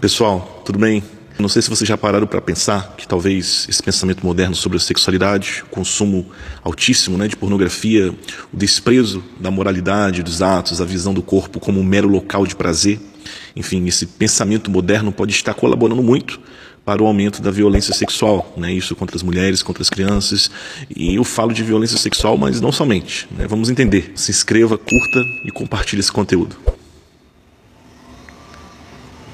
Pessoal, tudo bem? Não sei se vocês já pararam para pensar que talvez esse pensamento moderno sobre a sexualidade, o consumo altíssimo né, de pornografia, o desprezo da moralidade, dos atos, a visão do corpo como um mero local de prazer, enfim, esse pensamento moderno pode estar colaborando muito para o aumento da violência sexual, né? isso contra as mulheres, contra as crianças. E eu falo de violência sexual, mas não somente. Né? Vamos entender. Se inscreva, curta e compartilhe esse conteúdo.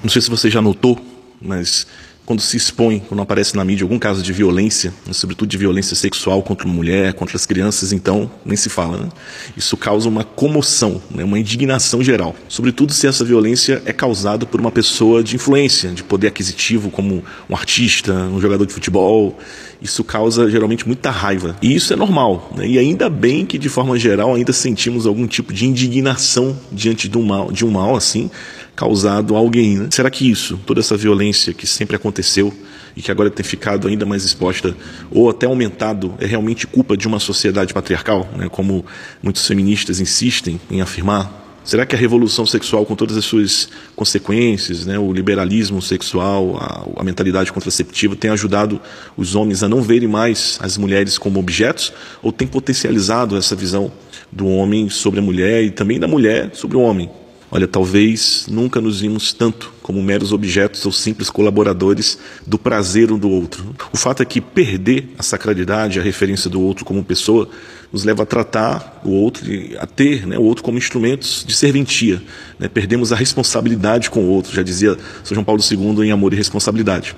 Não sei se você já notou, mas quando se expõe, quando aparece na mídia algum caso de violência, né, sobretudo de violência sexual contra mulher, contra as crianças, então nem se fala. Né? Isso causa uma comoção, né, uma indignação geral. Sobretudo se essa violência é causada por uma pessoa de influência, de poder aquisitivo, como um artista, um jogador de futebol. Isso causa geralmente muita raiva. E isso é normal. Né? E ainda bem que, de forma geral, ainda sentimos algum tipo de indignação diante de um mal, de um mal assim causado a alguém. Né? Será que isso, toda essa violência que sempre aconteceu e que agora tem ficado ainda mais exposta ou até aumentado, é realmente culpa de uma sociedade patriarcal, né? como muitos feministas insistem em afirmar? Será que a revolução sexual, com todas as suas consequências, né, o liberalismo sexual, a, a, mentalidade contraceptiva, tem ajudado os homens a não verem mais as mulheres como objetos ou tem potencializado essa visão do homem sobre a mulher e também da mulher sobre o homem? Olha, talvez nunca nos vimos tanto como meros objetos ou simples colaboradores do prazer um do outro. O fato é que perder a sacralidade, a referência do outro como pessoa, nos leva a tratar o outro, a ter né, o outro como instrumentos de serventia. Né? Perdemos a responsabilidade com o outro, já dizia São João Paulo II em Amor e Responsabilidade.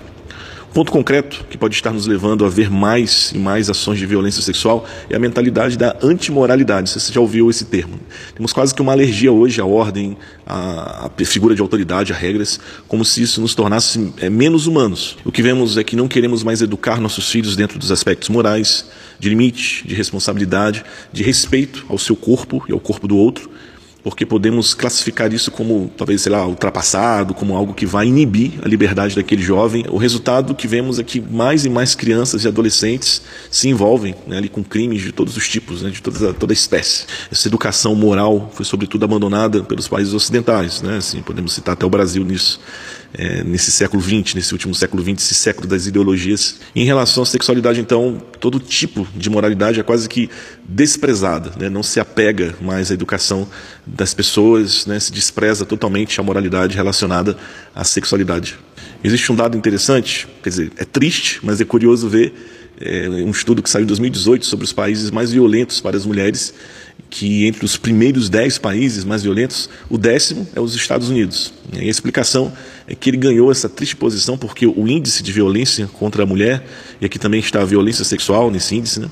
Ponto concreto que pode estar nos levando a ver mais e mais ações de violência sexual é a mentalidade da antimoralidade. Você já ouviu esse termo? Temos quase que uma alergia hoje à ordem, à, figura de autoridade, a regras, como se isso nos tornasse é, menos humanos. O que vemos é que não queremos mais educar nossos filhos dentro dos aspectos morais, de limite, de responsabilidade, de respeito ao seu corpo e ao corpo do outro, porque podemos classificar isso como, talvez, sei lá, ultrapassado, como algo que vai inibir a liberdade daquele jovem. O resultado que vemos é que mais e mais crianças e adolescentes se envolvem né, ali com crimes de todos os tipos, né, de toda, toda a espécie. Essa educação moral foi, sobretudo, abandonada pelos países ocidentais. Né, assim, podemos citar até o Brasil nisso é, nesse século XX, nesse último século XX, esse século das ideologias. Em relação à sexualidade, então, todo tipo de moralidade é quase que desprezada, né? não se apega mais à educação das pessoas, né? se despreza totalmente a moralidade relacionada à sexualidade. Existe um dado interessante, quer dizer, é triste, mas é curioso ver é, um estudo que saiu em 2018 sobre os países mais violentos para as mulheres que entre os primeiros dez países mais violentos, o décimo é os Estados Unidos. E a explicação é que ele ganhou essa triste posição porque o índice de violência contra a mulher, e aqui também está a violência sexual nesse índice, né,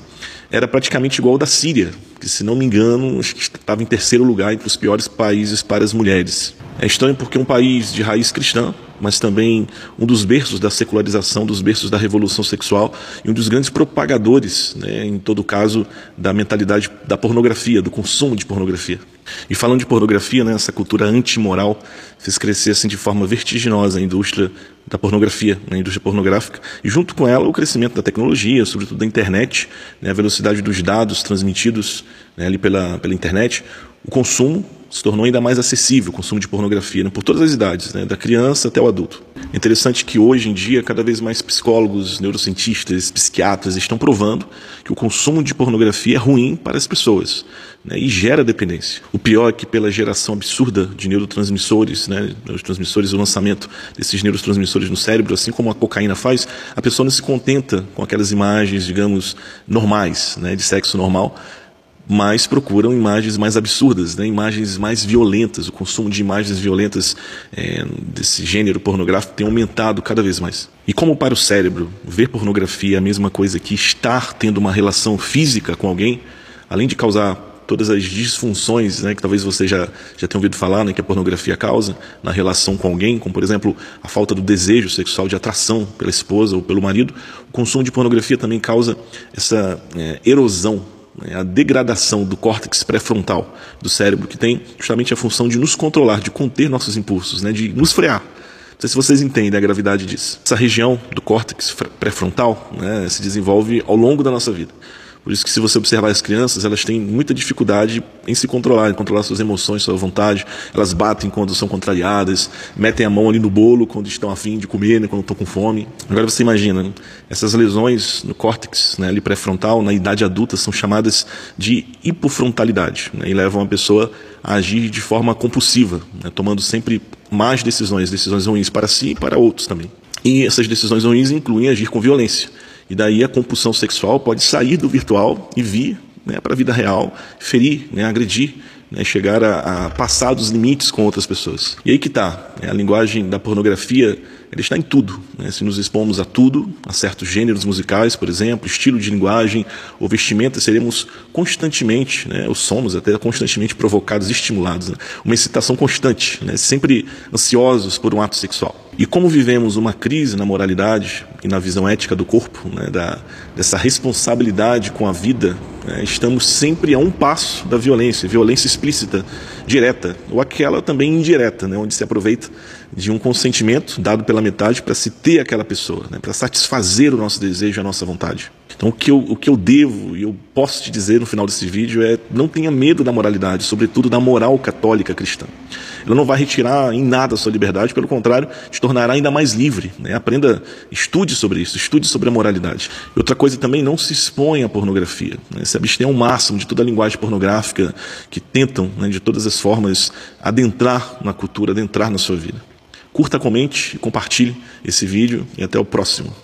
era praticamente igual ao da Síria, que se não me engano estava em terceiro lugar entre os piores países para as mulheres. É estranho porque um país de raiz cristã, mas também um dos berços da secularização, dos berços da revolução sexual e um dos grandes propagadores, né, em todo caso, da mentalidade da pornografia, do consumo de pornografia. E falando de pornografia, né, essa cultura antimoral fez crescer assim, de forma vertiginosa a indústria da pornografia, né, a indústria pornográfica, e junto com ela o crescimento da tecnologia, sobretudo da internet, né, a velocidade dos dados transmitidos né, ali pela, pela internet, o consumo se tornou ainda mais acessível, o consumo de pornografia, né, por todas as idades, né, da criança até o adulto. Interessante que hoje em dia, cada vez mais psicólogos, neurocientistas, psiquiatras estão provando que o consumo de pornografia é ruim para as pessoas né, e gera dependência. O pior é que, pela geração absurda de neurotransmissores, né, neurotransmissores, o lançamento desses neurotransmissores no cérebro, assim como a cocaína faz, a pessoa não se contenta com aquelas imagens, digamos, normais, né, de sexo normal mas procuram imagens mais absurdas, né? imagens mais violentas. O consumo de imagens violentas é, desse gênero pornográfico tem aumentado cada vez mais. E como para o cérebro, ver pornografia é a mesma coisa que estar tendo uma relação física com alguém, além de causar todas as disfunções né, que talvez você já, já tenha ouvido falar né, que a pornografia causa na relação com alguém, como por exemplo a falta do desejo sexual, de atração pela esposa ou pelo marido, o consumo de pornografia também causa essa é, erosão a degradação do córtex pré-frontal do cérebro, que tem justamente a função de nos controlar, de conter nossos impulsos, né, de nos frear. Não sei se vocês entendem a gravidade disso. Essa região do córtex pré-frontal né, se desenvolve ao longo da nossa vida. Por isso que se você observar as crianças, elas têm muita dificuldade em se controlar, em controlar suas emoções, sua vontade. Elas batem quando são contrariadas, metem a mão ali no bolo quando estão afim de comer, né, quando estão com fome. Agora você imagina, né, essas lesões no córtex, né, ali pré-frontal, na idade adulta, são chamadas de hipofrontalidade né, e levam a pessoa a agir de forma compulsiva, né, tomando sempre mais decisões, decisões ruins para si e para outros também. E essas decisões ruins incluem agir com violência. E daí a compulsão sexual pode sair do virtual e vir né, para a vida real, ferir, né, agredir, né, chegar a, a, passar dos limites com outras pessoas. E aí que está, né, a linguagem da pornografia, ela está em tudo. Né, se nos expomos a tudo, a certos gêneros musicais, por exemplo, estilo de linguagem ou vestimenta, seremos constantemente, né, ou somos até constantemente provocados, estimulados. Né, uma excitação constante, né, sempre ansiosos por um ato sexual. E como vivemos uma crise na moralidade e na visão ética do corpo, né, da, dessa responsabilidade com a vida, né, estamos sempre a um passo da violência, violência explícita, direta, ou aquela também indireta, onde se aproveita de um consentimento dado pela metade para se ter aquela pessoa, né, para satisfazer o nosso desejo, a nossa vontade. Então, o que, eu, o que eu devo e eu posso te dizer no final desse vídeo é: não tenha medo da moralidade, sobretudo da moral católica cristã. Ela não vai retirar em nada a sua liberdade, pelo contrário, te tornará ainda mais livre. Né? Aprenda, estude sobre isso, estude sobre a moralidade. E outra coisa também, não se exponha à pornografia. Né? Se abstenha ao máximo de toda a linguagem pornográfica que tentam, né, de todas as formas, adentrar na cultura, adentrar na sua vida. Curta, comente, compartilhe esse vídeo e até o próximo.